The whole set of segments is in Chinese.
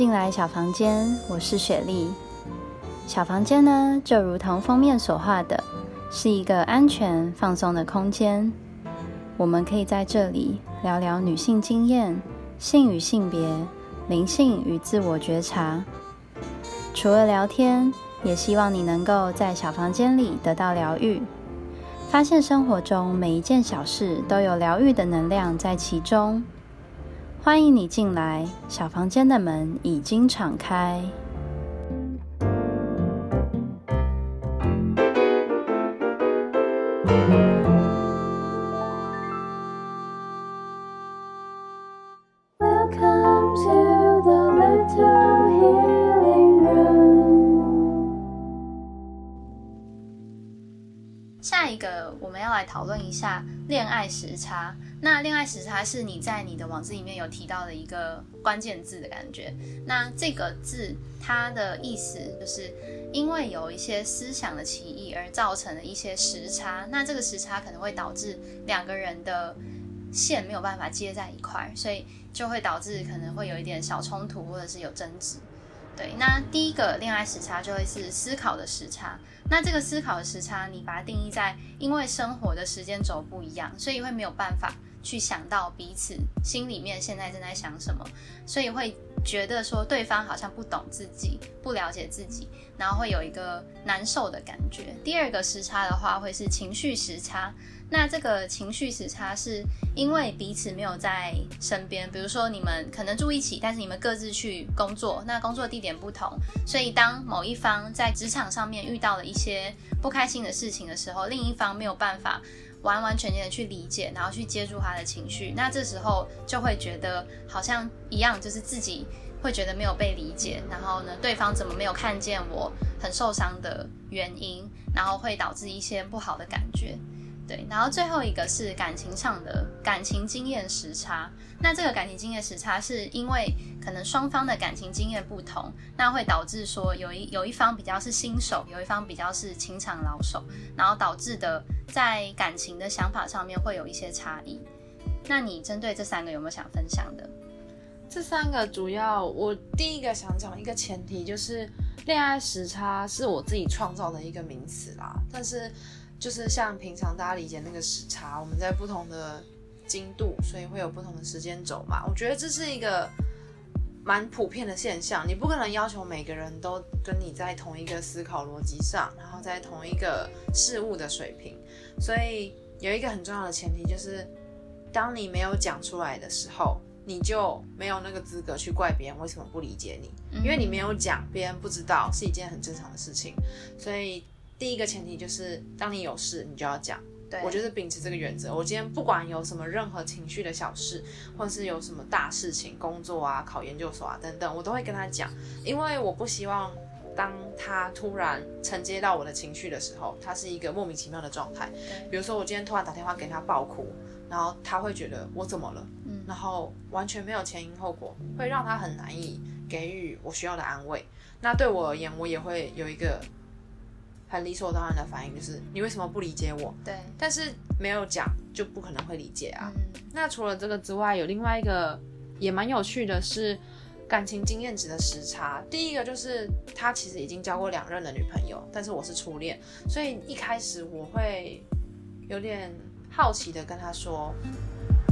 进来小房间，我是雪莉。小房间呢，就如同封面所画的，是一个安全放松的空间。我们可以在这里聊聊女性经验、性与性别、灵性与自我觉察。除了聊天，也希望你能够在小房间里得到疗愈，发现生活中每一件小事都有疗愈的能量在其中。欢迎你进来，小房间的门已经敞开。Welcome to the little healing room。下一个，我们要来讨论一下恋爱时差。那恋爱时差是你在你的网字里面有提到的一个关键字的感觉。那这个字它的意思就是因为有一些思想的歧义而造成的一些时差。那这个时差可能会导致两个人的线没有办法接在一块，所以就会导致可能会有一点小冲突或者是有争执。对，那第一个恋爱时差就会是思考的时差。那这个思考的时差，你把它定义在因为生活的时间轴不一样，所以会没有办法。去想到彼此心里面现在正在想什么，所以会觉得说对方好像不懂自己，不了解自己，然后会有一个难受的感觉。第二个时差的话会是情绪时差，那这个情绪时差是因为彼此没有在身边，比如说你们可能住一起，但是你们各自去工作，那工作地点不同，所以当某一方在职场上面遇到了一些不开心的事情的时候，另一方没有办法。完完全全的去理解，然后去接住他的情绪，那这时候就会觉得好像一样，就是自己会觉得没有被理解，然后呢，对方怎么没有看见我很受伤的原因，然后会导致一些不好的感觉。对，然后最后一个是感情上的感情经验时差。那这个感情经验时差是因为可能双方的感情经验不同，那会导致说有一有一方比较是新手，有一方比较是情场老手，然后导致的在感情的想法上面会有一些差异。那你针对这三个有没有想分享的？这三个主要，我第一个想讲一个前提就是恋爱时差是我自己创造的一个名词啦，但是。就是像平常大家理解那个时差，我们在不同的经度，所以会有不同的时间轴嘛。我觉得这是一个蛮普遍的现象，你不可能要求每个人都跟你在同一个思考逻辑上，然后在同一个事物的水平。所以有一个很重要的前提就是，当你没有讲出来的时候，你就没有那个资格去怪别人为什么不理解你，因为你没有讲，别人不知道是一件很正常的事情，所以。第一个前提就是，当你有事，你就要讲。对我就是秉持这个原则。我今天不管有什么任何情绪的小事，或者是有什么大事情，工作啊、考研究所啊等等，我都会跟他讲，因为我不希望当他突然承接到我的情绪的时候，他是一个莫名其妙的状态。比如说我今天突然打电话给他爆哭，然后他会觉得我怎么了？嗯，然后完全没有前因后果，会让他很难以给予我需要的安慰。那对我而言，我也会有一个。很理所当然的反应就是你为什么不理解我？对，但是没有讲就不可能会理解啊。那除了这个之外，有另外一个也蛮有趣的是感情经验值的时差。第一个就是他其实已经交过两任的女朋友，但是我是初恋，所以一开始我会有点好奇的跟他说，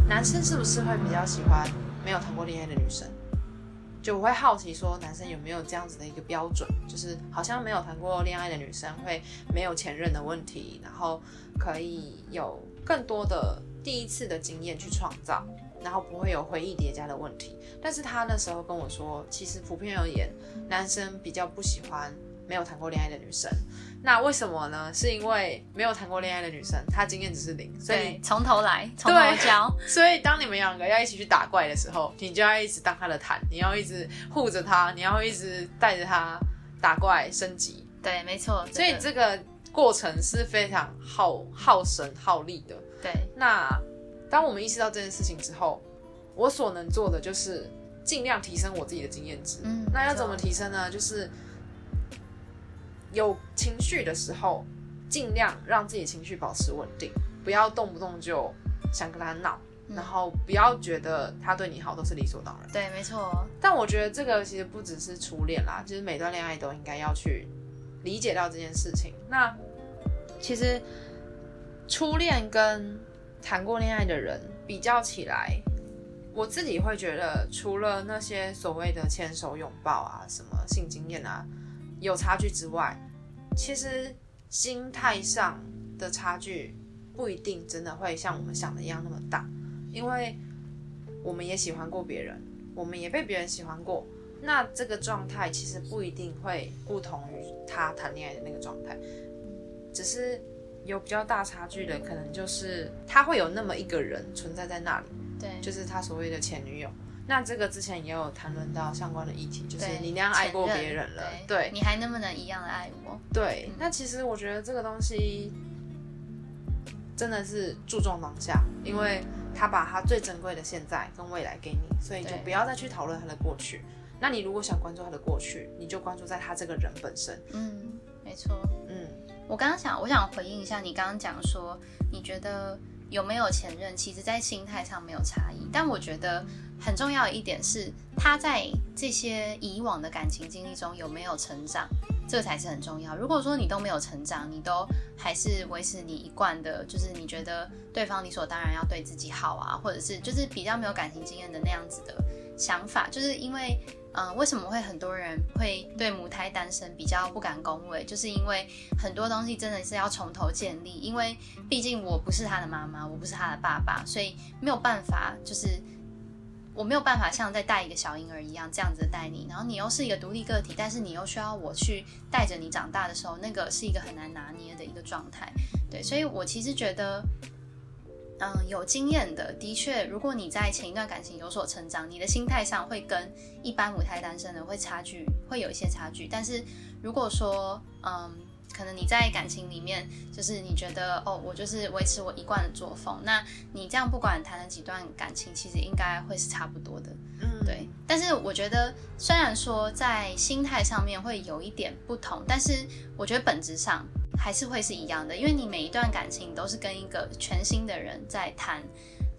男生是不是会比较喜欢没有谈过恋爱的女生？就我会好奇说，男生有没有这样子的一个标准，就是好像没有谈过恋爱的女生会没有前任的问题，然后可以有更多的第一次的经验去创造，然后不会有回忆叠加的问题。但是他那时候跟我说，其实普遍而言，男生比较不喜欢没有谈过恋爱的女生。那为什么呢？是因为没有谈过恋爱的女生，她经验只是零，所以从头来，从头教。所以当你们两个要一起去打怪的时候，你就要一直当她的坦，你要一直护着她，你要一直带着她打怪升级。对，没错。所以这个过程是非常耗耗神耗力的。对。那当我们意识到这件事情之后，我所能做的就是尽量提升我自己的经验值。嗯。那要怎么提升呢？就是。有情绪的时候，尽量让自己情绪保持稳定，不要动不动就想跟他闹，然后不要觉得他对你好都是理所当然。对，没错。但我觉得这个其实不只是初恋啦，就是每段恋爱都应该要去理解到这件事情。那其实初恋跟谈过恋爱的人比较起来，我自己会觉得，除了那些所谓的牵手、拥抱啊、什么性经验啊有差距之外，其实心态上的差距不一定真的会像我们想的一样那么大，因为我们也喜欢过别人，我们也被别人喜欢过，那这个状态其实不一定会不同于他谈恋爱的那个状态，只是有比较大差距的，可能就是他会有那么一个人存在在那里，对，就是他所谓的前女友。那这个之前也有谈论到相关的议题，就是你那样爱过别人了，对，你还能不能一样的爱我？对，那其实我觉得这个东西真的是注重当下，因为他把他最珍贵的现在跟未来给你，所以就不要再去讨论他的过去。那你如果想关注他的过去，你就关注在他这个人本身。嗯，没错。嗯，我刚刚想，我想回应一下你刚刚讲说，你觉得。有没有前任，其实在心态上没有差异，但我觉得很重要的一点是，他在这些以往的感情经历中有没有成长，这才是很重要。如果说你都没有成长，你都还是维持你一贯的，就是你觉得对方理所当然要对自己好啊，或者是就是比较没有感情经验的那样子的想法，就是因为。嗯，为什么会很多人会对母胎单身比较不敢恭维？就是因为很多东西真的是要从头建立。因为毕竟我不是他的妈妈，我不是他的爸爸，所以没有办法，就是我没有办法像在带一个小婴儿一样这样子带你。然后你又是一个独立个体，但是你又需要我去带着你长大的时候，那个是一个很难拿捏的一个状态。对，所以我其实觉得。嗯，有经验的，的确，如果你在前一段感情有所成长，你的心态上会跟一般母胎单身的会差距，会有一些差距。但是如果说，嗯，可能你在感情里面，就是你觉得，哦，我就是维持我一贯的作风，那你这样不管谈了几段感情，其实应该会是差不多的，嗯，对。但是我觉得，虽然说在心态上面会有一点不同，但是我觉得本质上。还是会是一样的，因为你每一段感情都是跟一个全新的人在谈，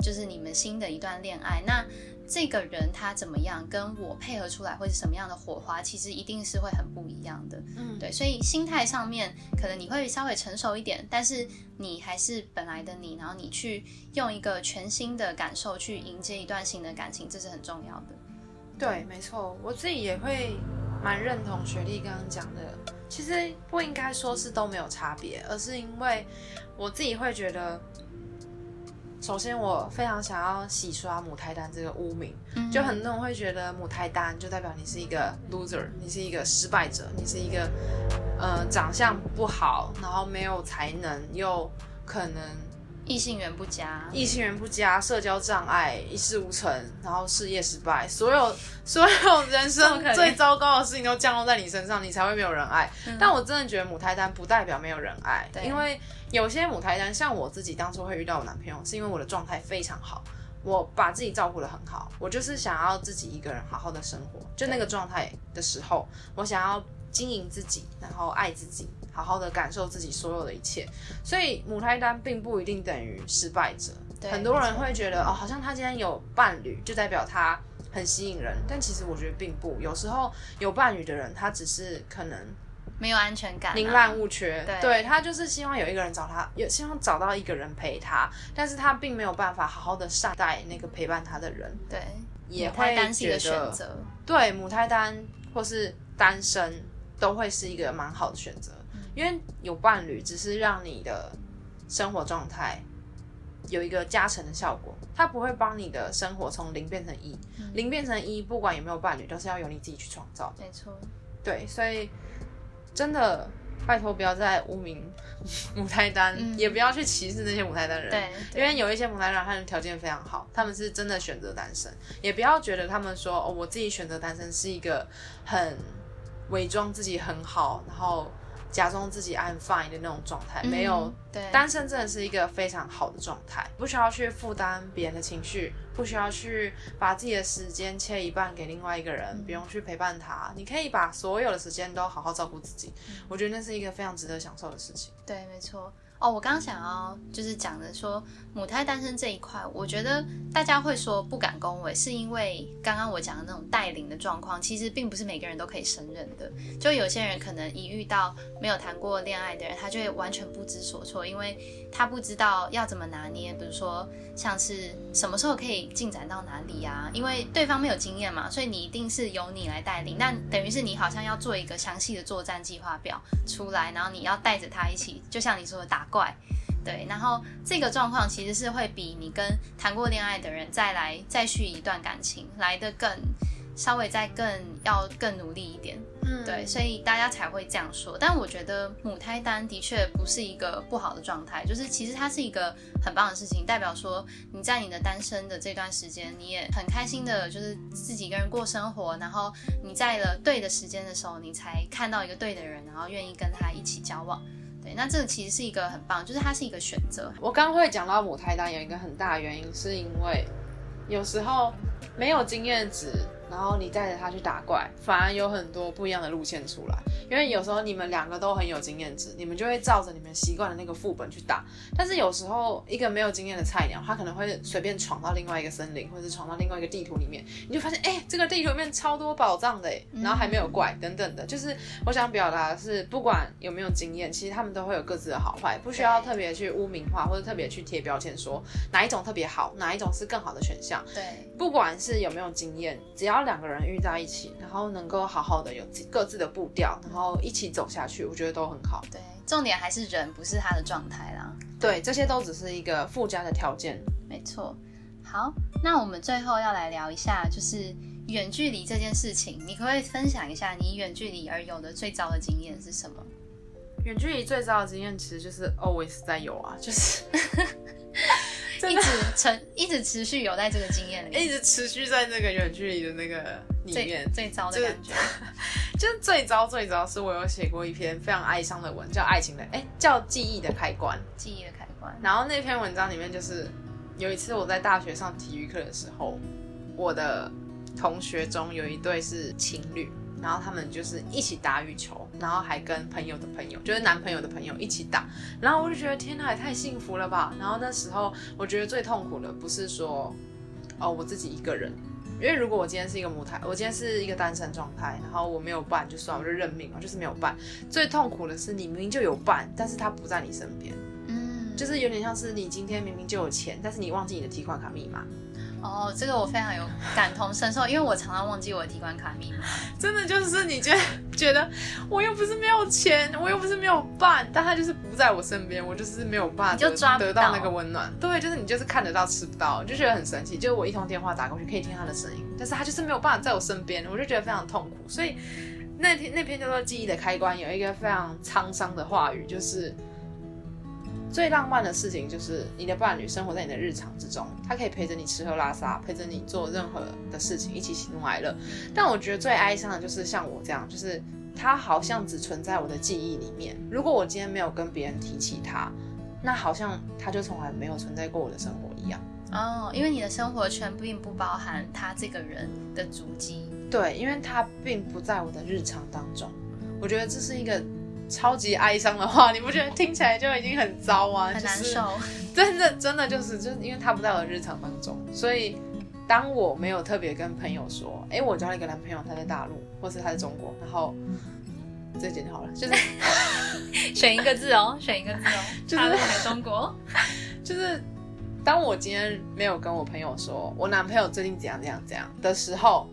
就是你们新的一段恋爱。那这个人他怎么样，跟我配合出来会是什么样的火花，其实一定是会很不一样的。嗯，对，所以心态上面可能你会稍微成熟一点，但是你还是本来的你，然后你去用一个全新的感受去迎接一段新的感情，这是很重要的。对，没错，我自己也会蛮认同雪莉刚刚讲的。其实不应该说是都没有差别，而是因为我自己会觉得，首先我非常想要洗刷母胎单这个污名，就很多人会觉得母胎单就代表你是一个 loser，你是一个失败者，你是一个呃长相不好，然后没有才能，又可能。异性缘不佳，异性缘不佳，社交障碍，一事无成，然后事业失败，所有所有人生最糟糕的事情都降落在你身上，你才会没有人爱。但我真的觉得母胎单不代表没有人爱，因为有些母胎单，像我自己当初会遇到我男朋友，是因为我的状态非常好，我把自己照顾的很好，我就是想要自己一个人好好的生活，就那个状态的时候，我想要经营自己，然后爱自己。好好的感受自己所有的一切，所以母胎单并不一定等于失败者。很多人会觉得哦，好像他今天有伴侣，就代表他很吸引人。但其实我觉得并不，有时候有伴侣的人，他只是可能没有安全感，宁滥勿缺。对，他就是希望有一个人找他，有希望找到一个人陪他，但是他并没有办法好好的善待那个陪伴他的人。对，也会觉得对母胎单或是单身都会是一个蛮好的选择。因为有伴侣，只是让你的生活状态有一个加成的效果，它不会帮你的生活从零变成一。零变成一，不管有没有伴侣，都是要由你自己去创造。没错，对，所以真的拜托不要再污名 母胎单，也不要去歧视那些母胎单人。对，因为有一些母胎单他们条件非常好，他们是真的选择单身，也不要觉得他们说哦，我自己选择单身是一个很伪装自己很好，然后。假装自己 I'm fine 的那种状态，没有单身真的是一个非常好的状态，不需要去负担别人的情绪，不需要去把自己的时间切一半给另外一个人，不用去陪伴他，你可以把所有的时间都好好照顾自己，我觉得那是一个非常值得享受的事情。对，没错。哦，我刚刚想要就是讲的说母胎单身这一块，我觉得大家会说不敢恭维，是因为刚刚我讲的那种带领的状况，其实并不是每个人都可以胜任的。就有些人可能一遇到没有谈过恋爱的人，他就会完全不知所措，因为他不知道要怎么拿捏，比如说像是什么时候可以进展到哪里啊？因为对方没有经验嘛，所以你一定是由你来带领，那等于是你好像要做一个详细的作战计划表出来，然后你要带着他一起，就像你说的打。怪，对，然后这个状况其实是会比你跟谈过恋爱的人再来再续一段感情来的更稍微再更要更努力一点，嗯，对，所以大家才会这样说。但我觉得母胎单的确不是一个不好的状态，就是其实它是一个很棒的事情，代表说你在你的单身的这段时间，你也很开心的，就是自己一个人过生活，然后你在了对的时间的时候，你才看到一个对的人，然后愿意跟他一起交往。那这个其实是一个很棒，就是它是一个选择。我刚会讲到母胎单有一个很大原因，是因为有时候没有经验值。然后你带着他去打怪，反而有很多不一样的路线出来。因为有时候你们两个都很有经验值，你们就会照着你们习惯的那个副本去打。但是有时候一个没有经验的菜鸟，他可能会随便闯到另外一个森林，或者是闯到另外一个地图里面，你就发现，哎，这个地图里面超多宝藏的，然后还没有怪等等的。就是我想表达的是，不管有没有经验，其实他们都会有各自的好坏，不需要特别去污名化或者特别去贴标签，说哪一种特别好，哪一种是更好的选项。对，不管是有没有经验，只要两个人遇在一起，然后能够好好的有各自的步调，然后一起走下去，我觉得都很好。对，重点还是人，不是他的状态啦。对，这些都只是一个附加的条件。没错。好，那我们最后要来聊一下，就是远距离这件事情，你可不可以分享一下你远距离而有的最糟的经验是什么？远距离最糟的经验其实就是 always 在有啊，就是。一直持，一直持续有在这个经验里，一直持续在那个远距离的那个里面，最糟的感觉，就是最糟最糟是我有写过一篇非常哀伤的文，叫爱情的，哎，叫记忆的开关，记忆的开关。然后那篇文章里面就是有一次我在大学上体育课的时候，我的同学中有一对是情侣。然后他们就是一起打羽球，然后还跟朋友的朋友，就是男朋友的朋友一起打。然后我就觉得天哪，也太幸福了吧！然后那时候我觉得最痛苦的不是说，哦，我自己一个人，因为如果我今天是一个母胎，我今天是一个单身状态，然后我没有伴就算，我就认命了，就是没有伴。最痛苦的是你明明就有伴，但是他不在你身边，嗯，就是有点像是你今天明明就有钱，但是你忘记你的提款卡密码。哦，这个我非常有感同身受，因为我常常忘记我的提款卡密码。真的就是你觉觉得我又不是没有钱，我又不是没有办，但他就是不在我身边，我就是没有办法就抓得到那个温暖。对，就是你就是看得到吃不到，就觉得很神奇。就是我一通电话打过去可以听他的声音，但是他就是没有办法在我身边，我就觉得非常痛苦。所以那天那篇叫做记忆的开关有一个非常沧桑的话语，就是。最浪漫的事情就是你的伴侣生活在你的日常之中，他可以陪着你吃喝拉撒，陪着你做任何的事情，一起喜怒哀乐。但我觉得最哀伤的就是像我这样，就是他好像只存在我的记忆里面。如果我今天没有跟别人提起他，那好像他就从来没有存在过我的生活一样。哦，因为你的生活圈并不包含他这个人的足迹。对，因为他并不在我的日常当中。我觉得这是一个。超级哀伤的话，你不觉得听起来就已经很糟吗？很难受。真的，真的就是，就是因为他不在我的日常当中，所以当我没有特别跟朋友说，哎，我交了一个男朋友，他在大陆，或是他在中国，然后这剪就好了，就是 选一个字哦，选一个字哦，大陆还是中国？就是当我今天没有跟我朋友说我男朋友最近怎样怎样怎样的时候，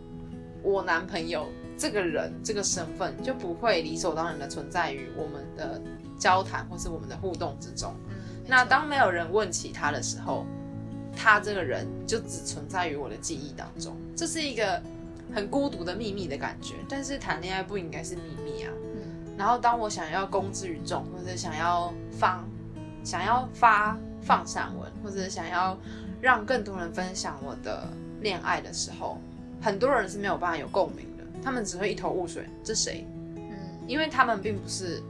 我男朋友。这个人这个身份就不会理所当然的存在于我们的交谈或是我们的互动之中。那当没有人问起他的时候，他这个人就只存在于我的记忆当中。这是一个很孤独的秘密的感觉。但是谈恋爱不应该是秘密啊。然后当我想要公之于众，或者想要发想要发放散文，或者想要让更多人分享我的恋爱的时候，很多人是没有办法有共鸣。他们只会一头雾水，这谁？嗯，因为他们并不是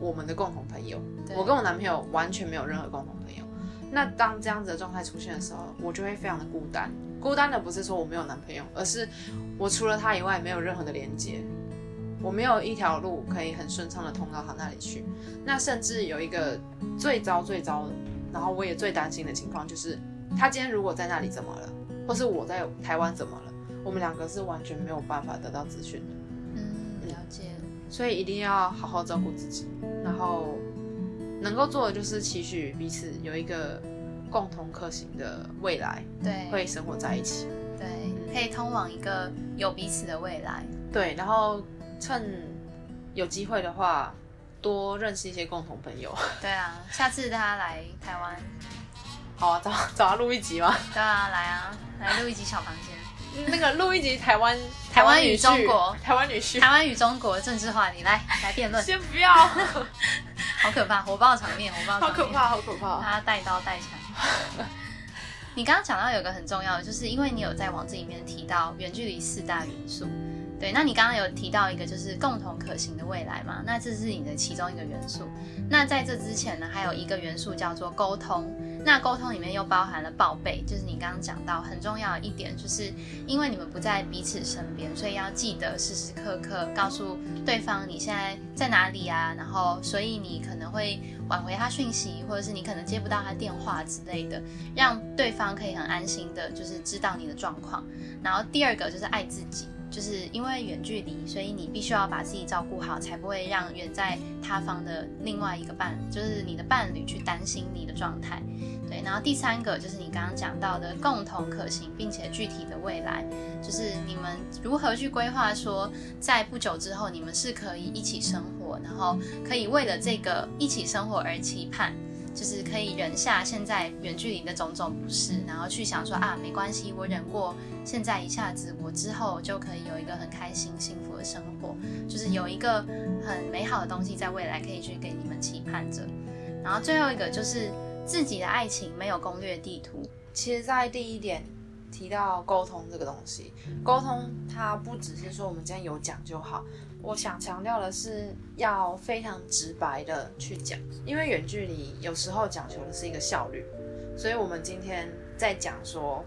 我们的共同朋友。我跟我男朋友完全没有任何共同朋友。那当这样子的状态出现的时候，我就会非常的孤单。孤单的不是说我没有男朋友，而是我除了他以外没有任何的连接。我没有一条路可以很顺畅的通到他那里去。那甚至有一个最糟最糟，然后我也最担心的情况就是，他今天如果在那里怎么了，或是我在台湾怎么了，我们两个是完全没有办法得到资讯的。嗯，了解。所以一定要好好照顾自己，然后能够做的就是期许彼此有一个共同可行的未来，对，会生活在一起。对可以通往一个有彼此的未来。对，然后趁有机会的话，多认识一些共同朋友。对啊，下次他来台湾，好啊，找找他录一集吗？对啊，来啊，来录一集小房间。那个录一集台湾台湾与中国台湾女婿台湾与中国政治话题，来来辩论。先不要，好可怕，火爆场面，火爆场面好可怕，好可怕。他带刀带枪。你刚刚讲到有个很重要的，就是因为你有在网志里面提到远距离四大元素，对，那你刚刚有提到一个就是共同可行的未来嘛？那这是你的其中一个元素。那在这之前呢，还有一个元素叫做沟通。那沟通里面又包含了报备，就是你刚刚讲到很重要的一点，就是因为你们不在彼此身边，所以要记得时时刻刻告诉对方你现在在哪里啊。然后，所以你可能会挽回他讯息，或者是你可能接不到他电话之类的，让对方可以很安心的，就是知道你的状况。然后第二个就是爱自己。就是因为远距离，所以你必须要把自己照顾好，才不会让远在他方的另外一个伴，就是你的伴侣去担心你的状态。对，然后第三个就是你刚刚讲到的共同可行并且具体的未来，就是你们如何去规划，说在不久之后你们是可以一起生活，然后可以为了这个一起生活而期盼。就是可以忍下现在远距离的种种不适，然后去想说啊，没关系，我忍过现在一下子，我之后就可以有一个很开心、幸福的生活，就是有一个很美好的东西在未来可以去给你们期盼着。然后最后一个就是自己的爱情没有攻略地图。其实，在第一点提到沟通这个东西，沟通它不只是说我们今天有讲就好。我想强调的是，要非常直白的去讲，因为远距离有时候讲求的是一个效率，所以我们今天在讲说。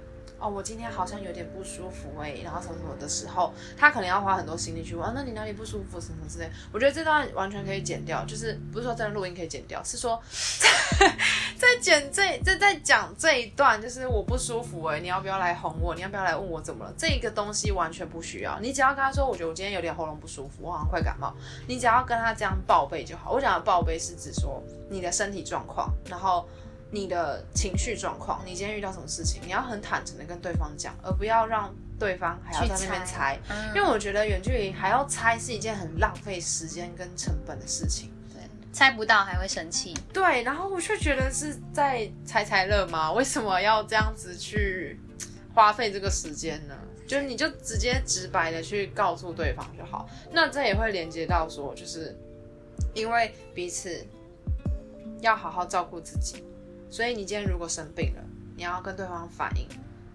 我今天好像有点不舒服哎，然后什么什么的时候，他可能要花很多心力去问，那你哪里不舒服什么之类。我觉得这段完全可以剪掉，就是不是说这段录音可以剪掉，是说 在剪这在在讲这一段，就是我不舒服哎，你要不要来哄我？你要不要来问我怎么了？这个东西完全不需要，你只要跟他说，我觉得我今天有点喉咙不舒服，我好像快感冒，你只要跟他这样报备就好。我讲的报备是指说你的身体状况，然后。你的情绪状况，你今天遇到什么事情，你要很坦诚的跟对方讲，而不要让对方还要在那边猜。因为我觉得远距离还要猜是一件很浪费时间跟成本的事情。对，猜不到还会生气。对，然后我却觉得是在猜猜乐吗？为什么要这样子去花费这个时间呢？就是你就直接直白的去告诉对方就好。那这也会连接到说，就是因为彼此要好好照顾自己。所以你今天如果生病了，你要跟对方反映。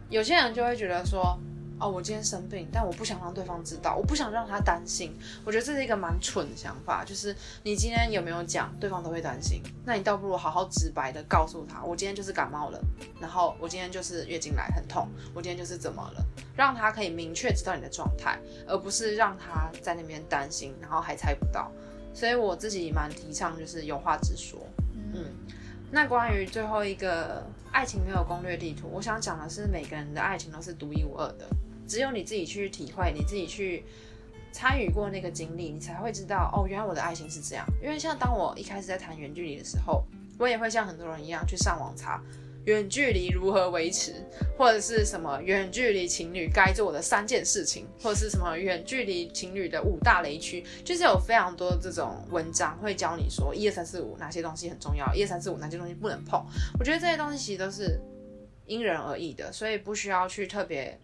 有些人就会觉得说，哦，我今天生病，但我不想让对方知道，我不想让他担心。我觉得这是一个蛮蠢的想法，就是你今天有没有讲，对方都会担心。那你倒不如好好直白的告诉他，我今天就是感冒了，然后我今天就是月经来很痛，我今天就是怎么了，让他可以明确知道你的状态，而不是让他在那边担心，然后还猜不到。所以我自己蛮提倡就是有话直说，嗯。那关于最后一个爱情没有攻略地图，我想讲的是每个人的爱情都是独一无二的，只有你自己去体会，你自己去参与过那个经历，你才会知道哦，原来我的爱情是这样。因为像当我一开始在谈远距离的时候，我也会像很多人一样去上网查。远距离如何维持，或者是什么远距离情侣该做的三件事情，或者是什么远距离情侣的五大雷区，就是有非常多这种文章会教你说一二三四五哪些东西很重要，一二三四五哪些东西不能碰。我觉得这些东西其实都是因人而异的，所以不需要去特别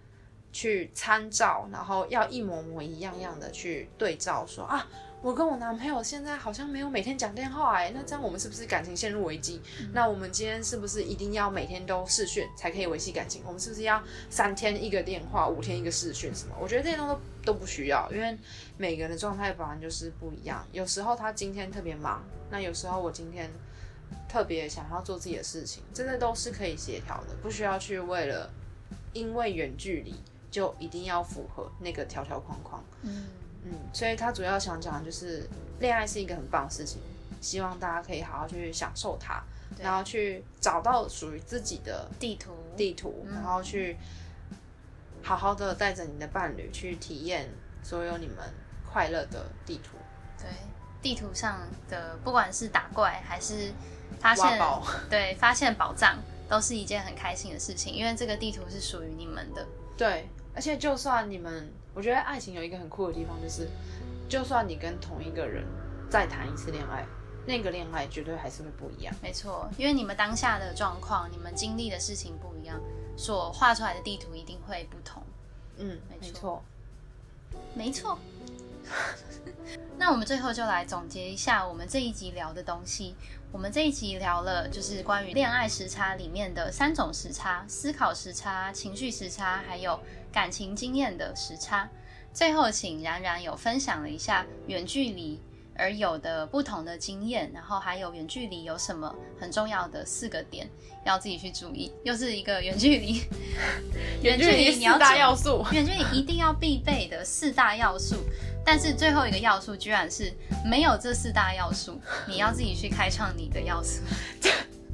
去参照，然后要一模模一样样的去对照说啊。我跟我男朋友现在好像没有每天讲电话哎，那这样我们是不是感情陷入危机？那我们今天是不是一定要每天都视讯才可以维系感情？我们是不是要三天一个电话，五天一个视讯什么？我觉得这些东西都不需要，因为每个人的状态本来就是不一样。有时候他今天特别忙，那有时候我今天特别想要做自己的事情，真的都是可以协调的，不需要去为了因为远距离就一定要符合那个条条框框。嗯。嗯，所以他主要想讲的就是恋爱是一个很棒的事情，希望大家可以好好去享受它，然后去找到属于自己的地图地图，然后去好好的带着你的伴侣去体验所有你们快乐的地图。对，地图上的不管是打怪还是发现，对，发现宝藏都是一件很开心的事情，因为这个地图是属于你们的。对，而且就算你们，我觉得爱情有一个很酷的地方，就是就算你跟同一个人再谈一次恋爱，那个恋爱绝对还是会不一样。没错，因为你们当下的状况，你们经历的事情不一样，所画出来的地图一定会不同。嗯，没错，没错。那我们最后就来总结一下我们这一集聊的东西。我们这一集聊了就是关于恋爱时差里面的三种时差：思考时差、情绪时差，还有感情经验的时差。最后，请冉冉有分享了一下远距离而有的不同的经验，然后还有远距离有什么很重要的四个点要自己去注意。又是一个远距离，远距离四大要素，远距离一定要必备的四大要素。但是最后一个要素居然是没有这四大要素，你要自己去开创你的要素。这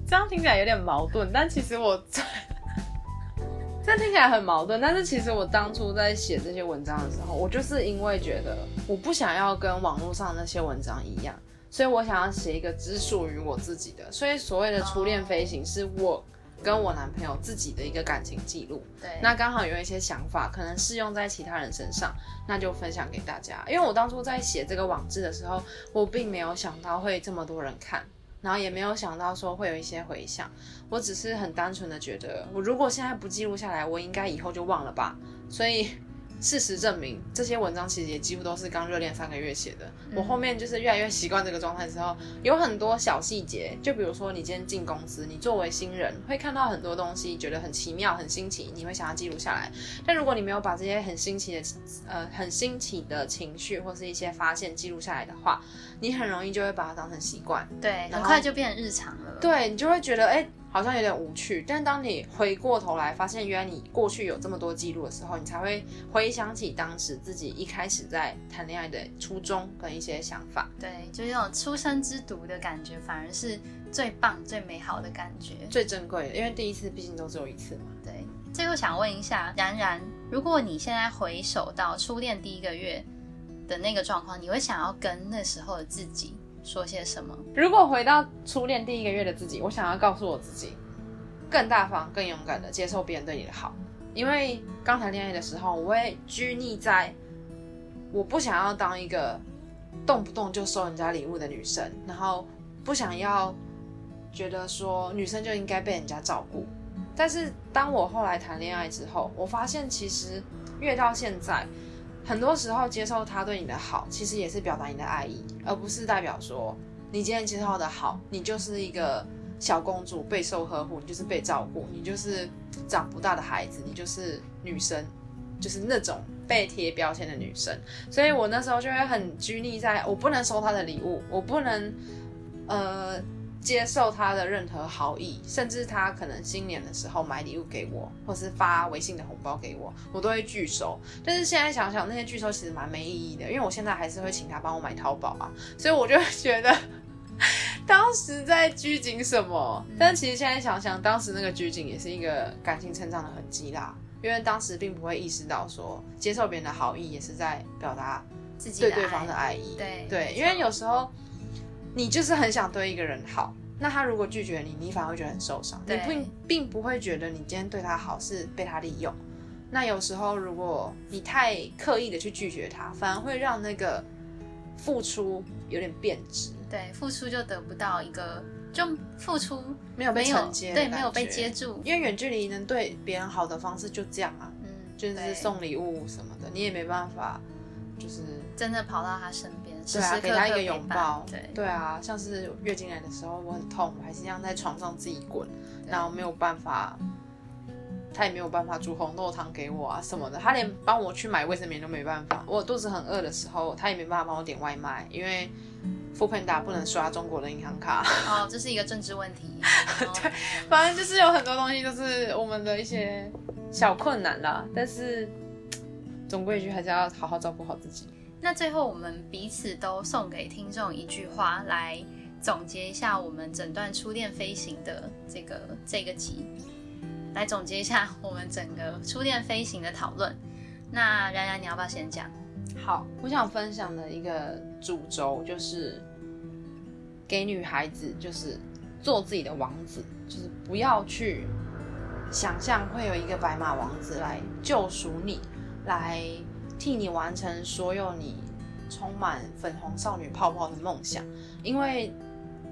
这样听起来有点矛盾，但其实我这听起来很矛盾。但是其实我当初在写这些文章的时候，我就是因为觉得我不想要跟网络上那些文章一样，所以我想要写一个只属于我自己的。所以所谓的初恋飞行是我。跟我男朋友自己的一个感情记录，对，那刚好有一些想法，可能适用在其他人身上，那就分享给大家。因为我当初在写这个网志的时候，我并没有想到会这么多人看，然后也没有想到说会有一些回响，我只是很单纯的觉得，我如果现在不记录下来，我应该以后就忘了吧，所以。事实证明，这些文章其实也几乎都是刚热恋三个月写的。我后面就是越来越习惯这个状态之后，有很多小细节，就比如说你今天进公司，你作为新人会看到很多东西，觉得很奇妙、很新奇，你会想要记录下来。但如果你没有把这些很新奇的、呃很新奇的情绪或是一些发现记录下来的话，你很容易就会把它当成习惯，对，很快就变成日常了。对你就会觉得，哎。好像有点无趣，但当你回过头来发现，原来你过去有这么多记录的时候，你才会回想起当时自己一开始在谈恋爱的初衷跟一些想法。对，就是那种初生之犊的感觉，反而是最棒、最美好的感觉，最珍贵的。因为第一次毕竟都只有一次嘛。对。最后想问一下然然，如果你现在回首到初恋第一个月的那个状况，你会想要跟那时候的自己？说些什么？如果回到初恋第一个月的自己，我想要告诉我自己，更大方、更勇敢的接受别人对你的好。因为刚谈恋爱的时候，我会拘泥在我不想要当一个动不动就收人家礼物的女生，然后不想要觉得说女生就应该被人家照顾。但是当我后来谈恋爱之后，我发现其实越到现在。很多时候，接受他对你的好，其实也是表达你的爱意，而不是代表说你今天接受的好，你就是一个小公主，备受呵护，你就是被照顾，你就是长不大的孩子，你就是女生，就是那种被贴标签的女生。所以我那时候就会很拘泥，在我不能收他的礼物，我不能，呃。接受他的任何好意，甚至他可能新年的时候买礼物给我，或是发微信的红包给我，我都会拒收。但是现在想想，那些拒收其实蛮没意义的，因为我现在还是会请他帮我买淘宝啊，所以我就觉得当时在拘谨什么。但其实现在想想，当时那个拘谨也是一个感情成长的痕迹啦，因为当时并不会意识到说接受别人的好意也是在表达自己对对方的爱意。对对，因为有时候。你就是很想对一个人好，那他如果拒绝你，你反而会觉得很受伤。你并并不会觉得你今天对他好是被他利用。那有时候如果你太刻意的去拒绝他，反而会让那个付出有点变质。对，付出就得不到一个，就付出没有被承接，对，没有被接住。因为远距离能对别人好的方式就这样啊，嗯，就是送礼物什么的，你也没办法，就是真的跑到他身边。对啊，给他一个拥抱。对对啊，像是月经来的时候，我很痛，我还是一样在床上自己滚，然后没有办法，他也没有办法煮红豆汤给我啊什么的，他连帮我去买卫生棉都没办法。我肚子很饿的时候，他也没办法帮我点外卖，因为富胖达不能刷中国的银行卡。哦，这是一个政治问题。对，反正就是有很多东西就是我们的一些小困难啦，但是总归一句，还是要好好照顾好自己。那最后我们彼此都送给听众一句话来总结一下我们整段初恋飞行的这个这个集，来总结一下我们整个初恋飞行的讨论。那然然，你要不要先讲？好，我想分享的一个主轴就是给女孩子，就是做自己的王子，就是不要去想象会有一个白马王子来救赎你，来替你完成所有你充满粉红少女泡泡的梦想，因为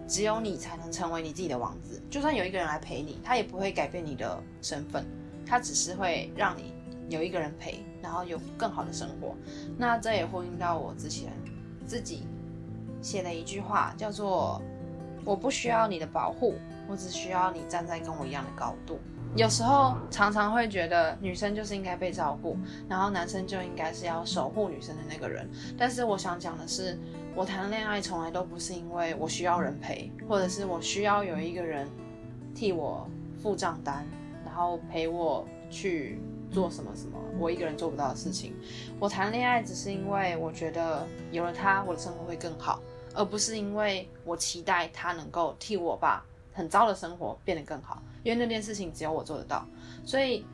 只有你才能成为你自己的王子。就算有一个人来陪你，他也不会改变你的身份，他只是会让你有一个人陪。然后有更好的生活，那这也呼应到我之前自己写的一句话，叫做“我不需要你的保护，我只需要你站在跟我一样的高度”。有时候常常会觉得女生就是应该被照顾，然后男生就应该是要守护女生的那个人。但是我想讲的是，我谈恋爱从来都不是因为我需要人陪，或者是我需要有一个人替我付账单，然后陪我去。做什么什么我一个人做不到的事情，我谈恋爱只是因为我觉得有了他，我的生活会更好，而不是因为我期待他能够替我把很糟的生活变得更好。因为那件事情只有我做得到，所以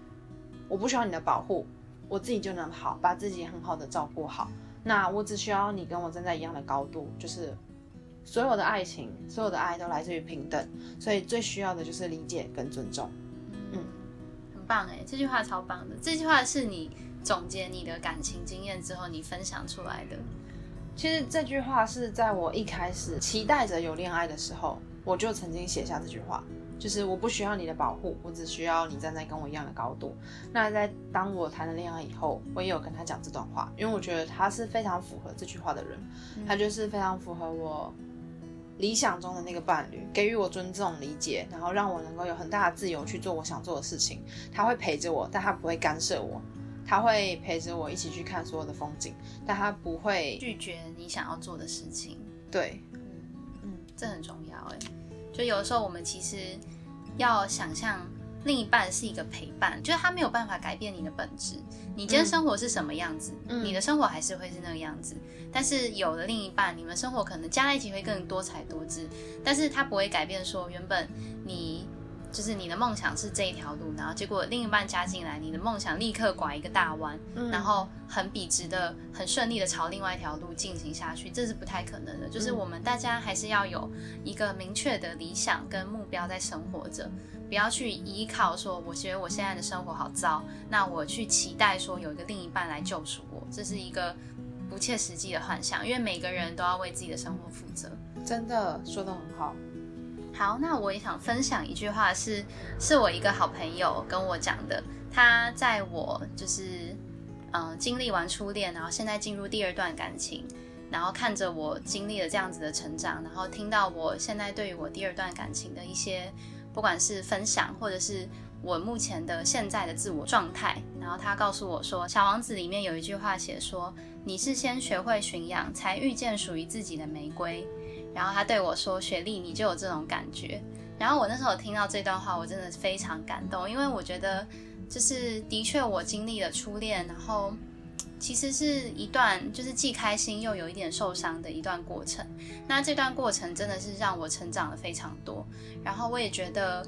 我不需要你的保护，我自己就能好，把自己很好的照顾好。那我只需要你跟我站在一样的高度，就是所有的爱情，所有的爱都来自于平等，所以最需要的就是理解跟尊重。嗯，很棒哎，这句话超棒的。这句话是你总结你的感情经验之后，你分享出来的。其实这句话是在我一开始期待着有恋爱的时候，我就曾经写下这句话，就是我不需要你的保护，我只需要你站在跟我一样的高度。那在当我谈了恋爱以后，我也有跟他讲这段话，因为我觉得他是非常符合这句话的人，他就是非常符合我。理想中的那个伴侣，给予我尊重、理解，然后让我能够有很大的自由去做我想做的事情。他会陪着我，但他不会干涉我。他会陪着我一起去看所有的风景，但他不会拒绝你想要做的事情。对，嗯嗯，这很重要哎。就有的时候我们其实要想象。另一半是一个陪伴，就是他没有办法改变你的本质。你今天生活是什么样子，你的生活还是会是那个样子。但是有了另一半，你们生活可能加在一起会更多彩多姿。但是他不会改变说原本你就是你的梦想是这一条路，然后结果另一半加进来，你的梦想立刻拐一个大弯，然后很笔直的、很顺利的朝另外一条路进行下去，这是不太可能的。就是我们大家还是要有一个明确的理想跟目标在生活着。不要去依靠说，我觉得我现在的生活好糟，那我去期待说有一个另一半来救赎我，这是一个不切实际的幻想。因为每个人都要为自己的生活负责。真的说的很好。好，那我也想分享一句话，是是我一个好朋友跟我讲的。他在我就是嗯经历完初恋，然后现在进入第二段感情，然后看着我经历了这样子的成长，然后听到我现在对于我第二段感情的一些。不管是分享，或者是我目前的现在的自我状态，然后他告诉我说，《小王子》里面有一句话写说，你是先学会驯养，才遇见属于自己的玫瑰。然后他对我说，雪莉，你就有这种感觉。然后我那时候听到这段话，我真的非常感动，因为我觉得，就是的确我经历了初恋，然后。其实是一段就是既开心又有一点受伤的一段过程。那这段过程真的是让我成长了非常多。然后我也觉得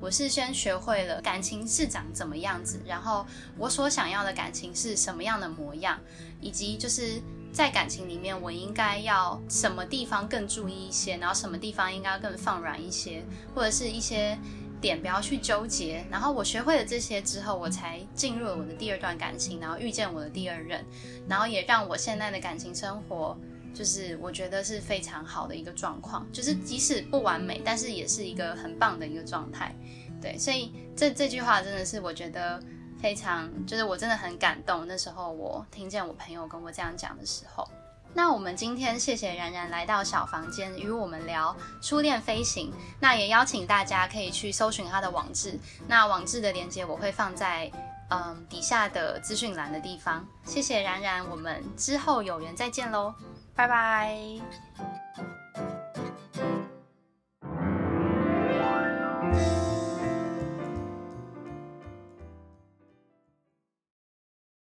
我是先学会了感情是长怎么样子，然后我所想要的感情是什么样的模样，以及就是在感情里面我应该要什么地方更注意一些，然后什么地方应该要更放软一些，或者是一些。点不要去纠结，然后我学会了这些之后，我才进入了我的第二段感情，然后遇见我的第二任，然后也让我现在的感情生活，就是我觉得是非常好的一个状况，就是即使不完美，但是也是一个很棒的一个状态。对，所以这这句话真的是我觉得非常，就是我真的很感动。那时候我听见我朋友跟我这样讲的时候。那我们今天谢谢然然来到小房间与我们聊初恋飞行。那也邀请大家可以去搜寻他的网志，那网志的链接我会放在嗯底下的资讯栏的地方。谢谢然然，我们之后有缘再见喽，拜拜。